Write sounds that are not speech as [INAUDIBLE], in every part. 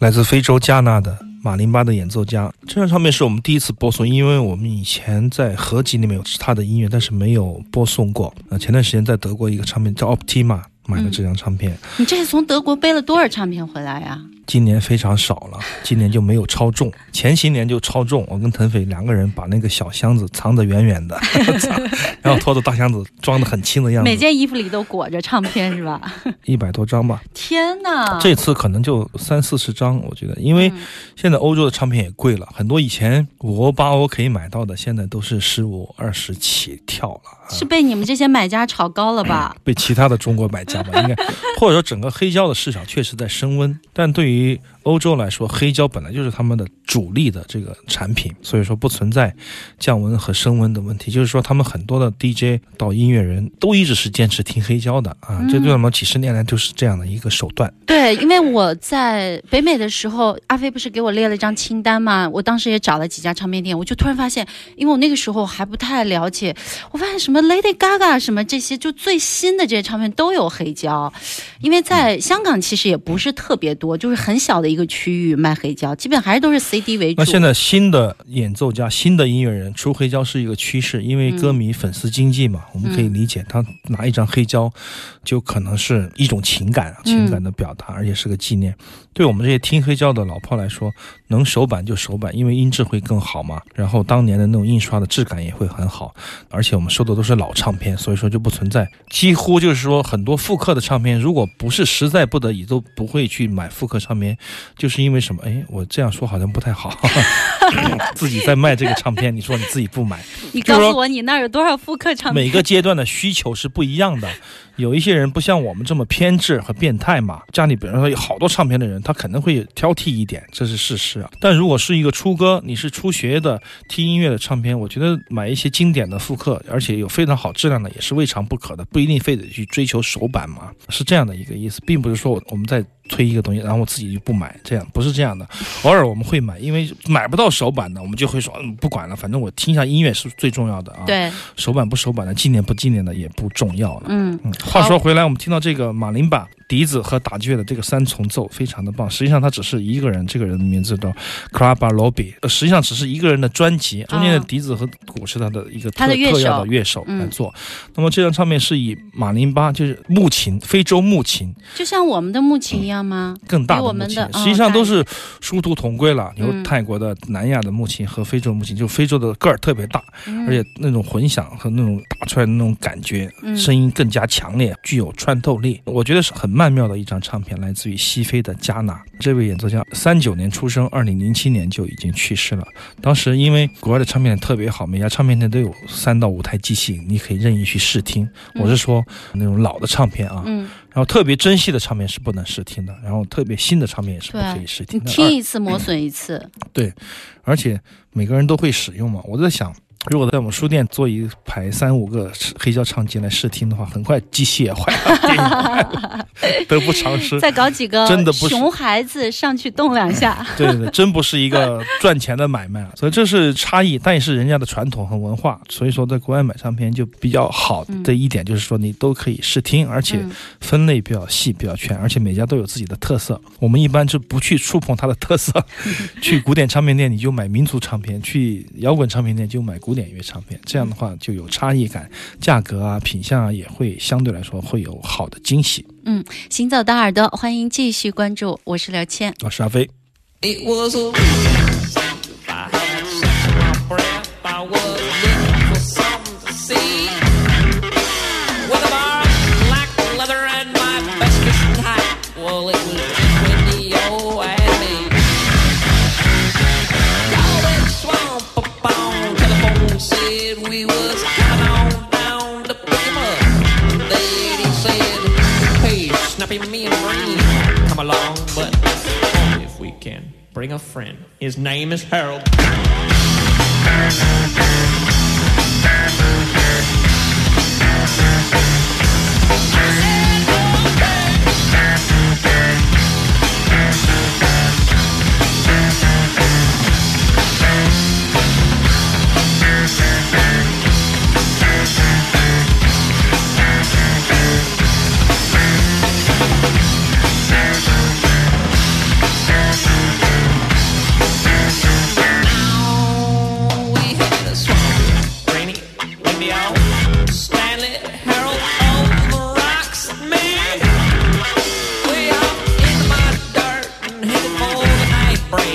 来自非洲加纳的马林巴的演奏家。这张唱片是我们第一次播送，因为我们以前在合集里面有他的音乐，但是没有播送过。呃，前段时间在德国一个唱片叫 Optima 买的这张唱片。你这是从德国背了多少唱片回来呀？今年非常少了，今年就没有超重，前些年就超重。我跟腾飞两个人把那个小箱子藏得远远的，[LAUGHS] 然后拖着大箱子装得很轻的样子。每件衣服里都裹着唱片是吧？[LAUGHS] 一百多张吧。天哪！这次可能就三四十张，我觉得，因为现在欧洲的唱片也贵了很多，以前五欧八欧可以买到的，现在都是十五二十起跳了。是被你们这些买家炒高了吧？[LAUGHS] 被其他的中国买家吧，应该，或者说整个黑胶的市场确实在升温，但对于 be 欧洲来说，黑胶本来就是他们的主力的这个产品，所以说不存在降温和升温的问题。就是说，他们很多的 DJ 到音乐人都一直是坚持听黑胶的啊，这对我们几十年来都是这样的一个手段。对，因为我在北美的时候，阿飞不是给我列了一张清单嘛，我当时也找了几家唱片店，我就突然发现，因为我那个时候还不太了解，我发现什么 Lady Gaga 什么这些就最新的这些唱片都有黑胶，因为在香港其实也不是特别多，就是很小的一个区域卖黑胶，基本还是都是 CD 为主。那现在新的演奏家、新的音乐人出黑胶是一个趋势，因为歌迷粉丝经济嘛，我们可以理解，他拿一张黑胶就可能是一种情感、情感的表达，而且是个纪念。对我们这些听黑胶的老炮来说，能手版就手版，因为音质会更好嘛。然后当年的那种印刷的质感也会很好，而且我们收的都是老唱片，所以说就不存在几乎就是说很多复刻的唱片，如果不是实在不得已，都不会去买复刻唱片，就是因为什么？哎，我这样说好像不太好，[LAUGHS] 自己在卖这个唱片，你说你自己不买，[LAUGHS] 你告诉我你那儿有多少复刻唱片？每个阶段的需求是不一样的。有一些人不像我们这么偏执和变态嘛，家里比如说有好多唱片的人，他可能会挑剔一点，这是事实啊。但如果是一个初哥，你是初学的听音乐的唱片，我觉得买一些经典的复刻，而且有非常好质量的，也是未尝不可的，不一定非得去追求首版嘛，是这样的一个意思，并不是说我我们在。推一个东西，然后我自己就不买，这样不是这样的。偶尔我们会买，因为买不到手版的，我们就会说，嗯，不管了，反正我听一下音乐是最重要的啊。对，手版不手版的，纪念不纪念的也不重要了。嗯嗯。话说回来，我们听到这个马林巴笛子和打击乐的这个三重奏非常的棒。实际上他只是一个人，这个人的名字叫 c l a b a Lobby，实际上只是一个人的专辑，中间的笛子和鼓是他的一个特特要的乐手来做。那么这张唱片是以马林巴就是木琴，非洲木琴，就像我们的木琴一样吗？更大的木琴，实际上都是殊途同归了。有泰国的、南亚的木琴和非洲木琴，就非洲的个儿特别大，而且那种混响和那种打出来的那种感觉，声音更加强烈，具有穿透力。我觉得是很。曼妙的一张唱片，来自于西非的加纳。这位演奏家三九年出生，二零零七年就已经去世了。当时因为国外的唱片特别好，每家唱片店都有三到五台机器，你可以任意去试听。我是说那种老的唱片啊，嗯，然后特别珍惜的唱片是不能试听的，然后特别新的唱片也是不可以试听的。你听一次磨损一次。对，而且每个人都会使用嘛。我在想。如果在我们书店做一排三五个黑胶唱机来试听的话，很快机器也坏了，得不偿失。[LAUGHS] 再搞几个真的不熊孩子上去动两下，对对对，真不是一个赚钱的买卖。所以这是差异，但也是人家的传统和文化。所以说，在国外买唱片就比较好的一点就是说，你都可以试听，而且分类比较细、比较全，而且每家都有自己的特色。我们一般就不去触碰它的特色。[LAUGHS] 去古典唱片店你就买民族唱片，去摇滚唱片店就买古。古典乐唱片，这样的话就有差异感，价格啊、品相啊也会相对来说会有好的惊喜。嗯，行走的耳朵，欢迎继续关注，我是刘谦，我是阿飞。keeping me in green. Come along, but only if we can. Bring a friend. His name is Harold. I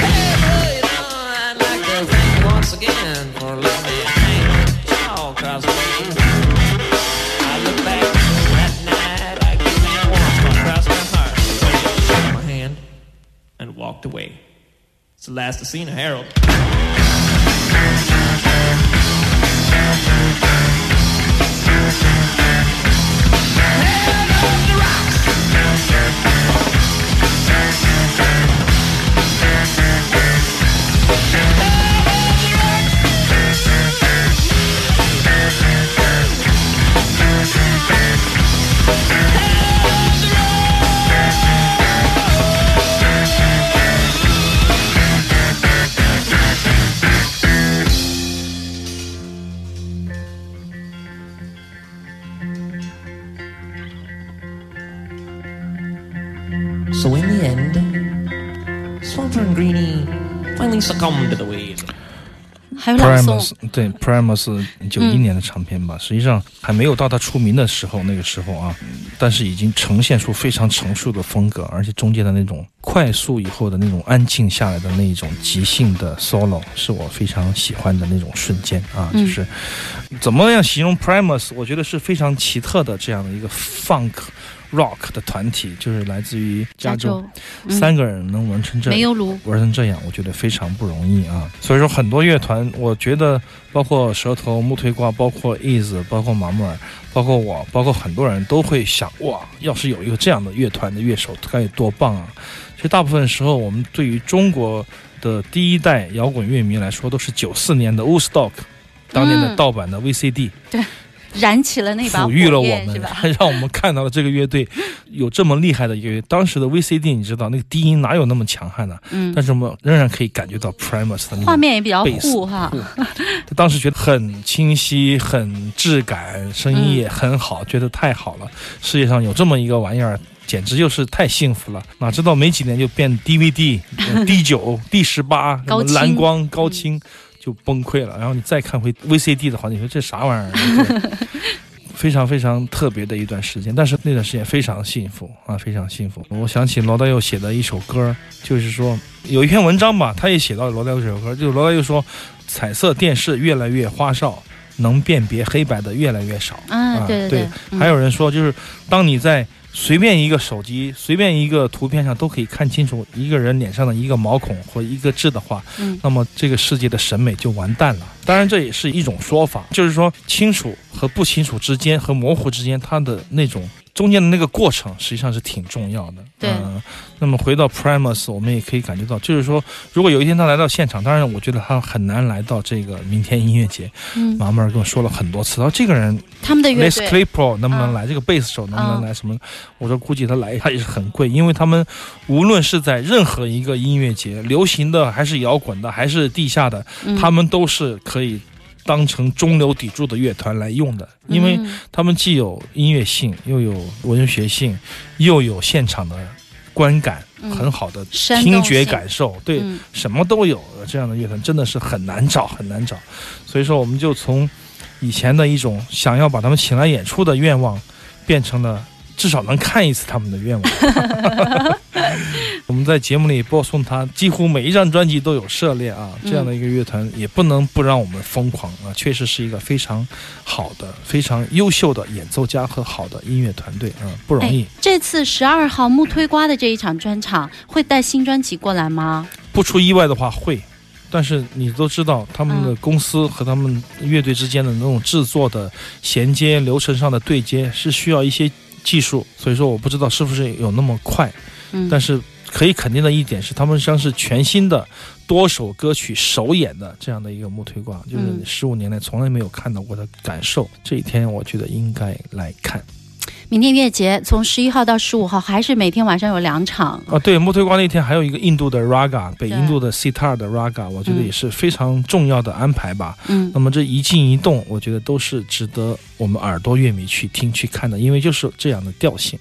Hey, you know, I'd like to once again way. I look back that night, I warm across my heart. Shook my hand and walked away. It's the last I've seen of Harold. Succumbed to the waves. 还有朗诵 Primus，对 Primus 九一年的唱片吧，实际上还没有到他出名的时候，那个时候啊，但是已经呈现出非常成熟的风格，而且中间的那种快速以后的那种安静下来的那一种即兴的 solo，是我非常喜欢的那种瞬间啊，就是怎么样形容 Primus？我觉得是非常奇特的这样的一个 funk rock 的团体，就是来自于加州，嗯。三个人能玩成这样，玩成这样，我觉得非常不容易啊。所以说，很多乐团，我觉得包括舌头、木推瓜，包括 Is，包括马木尔，包括我，包括很多人都会想，哇，要是有一个这样的乐团的乐手，该有多棒啊！其实大部分时候，我们对于中国的第一代摇滚乐迷来说，都是九四年的 Woodstock，当年的嗯。盗版的 VCD，、燃起了那把火抚育了我们还？，让我们看到了这个乐队有这么厉害的一个乐队。当时的 VCD，你知道那个低音哪有那么强悍呢？嗯，但是我们仍然可以感觉到 Primus 的那画面也比较贝斯糊哈。当时觉得很清晰、很质感，声音也很好，觉得太好了。世界上有这么一个玩意儿，简直就是太幸福了。哪知道没几年就变 DVD、[LAUGHS] 呃 D 九、D 十八，蓝光、高清就崩溃了。然后你再看回 VCD 的话，你说这啥玩意儿？[LAUGHS] 非常非常特别的一段时间，但是那段时间非常幸福啊，非常幸福。我想起罗大佑写的一首歌，就是说有一篇文章吧，他也写到罗大佑这首歌，就是罗大佑说，彩色电视越来越花哨，能辨别黑白的越来越少。啊，对对对，嗯还有人说，就是当你在随便一个手机、随便一个图片上都可以看清楚一个人脸上的一个毛孔或一个痣的话，嗯那么这个世界的审美就完蛋了。当然，这也是一种说法，就是说清楚和不清楚之间和模糊之间，它的那种中间的那个过程，实际上是挺重要的。对嗯那么回到 Primus，我们也可以感觉到，就是说，如果有一天他来到现场，当然我觉得他很难来到这个明天音乐节。嗯，马妹儿跟我说了很多次，然后这个人他们的乐 Les 队 Claypool 能不能嗯来？这个贝斯手能不能嗯来？什么？我说估计他来，他也是很贵，因为他们无论是在任何一个音乐节，流行的还是摇滚的，还是地下的，嗯他们都是可以当成中流砥柱的乐团来用的，因为嗯他们既有音乐性，又有文学性，又有现场的观感，嗯很好的听觉感受，对，嗯什么都有。这样的乐团真的是很难找，很难找。所以说，我们就从以前的一种想要把他们请来演出的愿望，变成了至少能看一次他们的愿望。[LAUGHS] [LAUGHS] 我们在节目里播送他，几乎每一张专辑都有涉猎啊。这样的一个乐团，也不能不让我们疯狂啊！确实是一个非常好的、非常优秀的演奏家和好的音乐团队啊，不容易哎。这次十二号木推瓜的这一场专场会带新专辑过来吗？不出意外的话会，但是你都知道，他们的嗯公司和他们乐队之间的那种制作的衔接、流程上的对接是需要一些技术，所以说我不知道是不是有那么快，嗯，但是可以肯定的一点是，他们将是全新的多首歌曲首演的这样的一个木推挂，就是嗯十五年来从来没有看到过的感受。这一天我觉得应该来看明天音乐节从十一号到十五号，还是每天晚上有两场。啊。对，木推挂那天还有一个印度的 raga，北印度的 sitar 的 raga，我觉得嗯也是非常重要的安排吧。嗯那么这一静一动，我觉得都是值得我们耳朵乐迷去听去看的，因为就是这样的调性。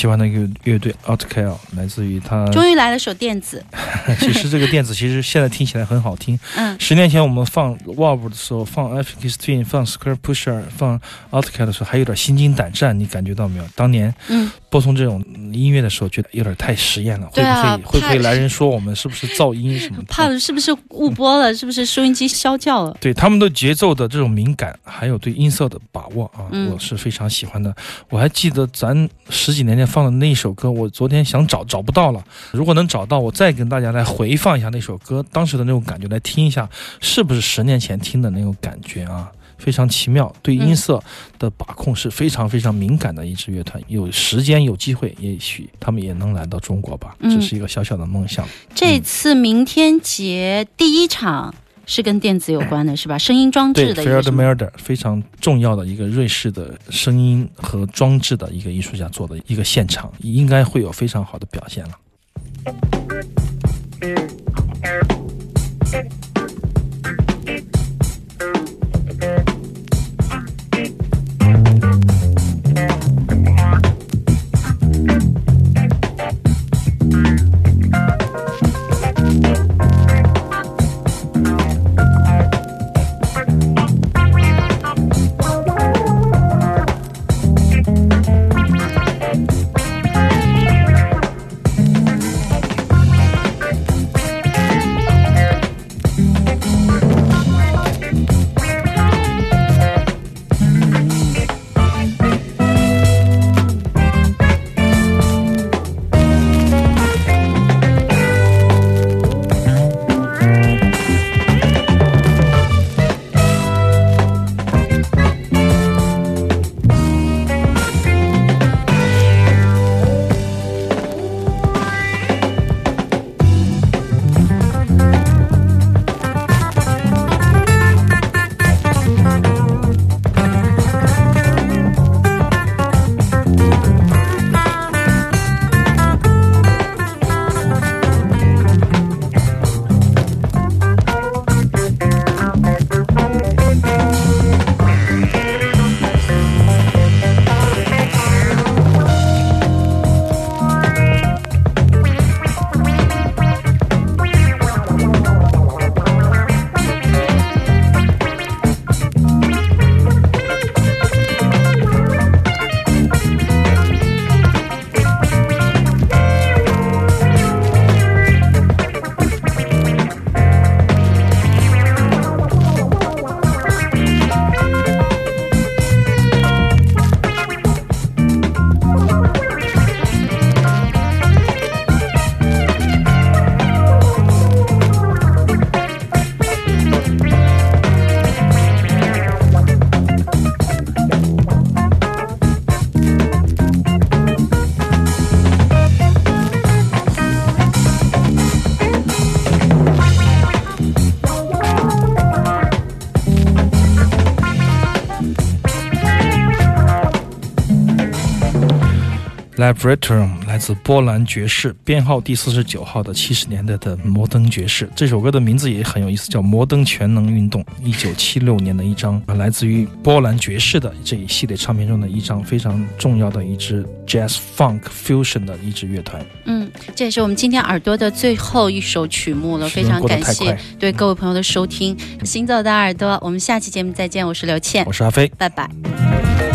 喜欢的一个乐队 Outcast，来自于他。[LAUGHS] 终于来了首电子，[LAUGHS] 其实这个电子其实现在听起来很好听。嗯十年前我们放 Wolf 的时候，放 African Twin，放 Square Pusher，放 Outcast 的时候，还有点心惊胆战，你感觉到没有？当年嗯，播送这种音乐的时候，觉得有点太实验了，会不会会不会来人说我们是不是噪音什么的？[LAUGHS] 怕是不是误播了？是不是收音机消叫了？对他们的节奏的这种敏感，还有对音色的把握啊，嗯我是非常喜欢的。我还记得咱十几年前放的那一首歌，我昨天想找找不到了。如果能找到，我再跟大家来回放一下那首歌当时的那种感觉，来听一下是不是十年前听的那种感觉啊。非常奇妙，对音色的把控是非常非常敏感的一支乐团。有时间有机会，也许他们也能来到中国吧，嗯这是一个小小的梦想。这次明天节第一场是跟电子有关的，是吧？声音装置对 f 的 e 非常重要的一个瑞士的声音和装置的一个艺术家做的一个现场，应该会有非常好的表现了。Laboratory 来自波兰爵士，编号第四十九号的七十年代的摩登爵士。这首歌的名字也很有意思，叫《摩登全能运动》。一九七六年的一张啊，来自于波兰爵士的这一系列唱片中的一张非常重要的一支 Jazz Funk Fusion 的一支乐团。嗯，这也是我们今天耳朵的最后一首曲目了，非常感谢对各位朋友的收听。行走的耳朵，我们下期节目再见，我是刘倩我，是阿飞。拜拜。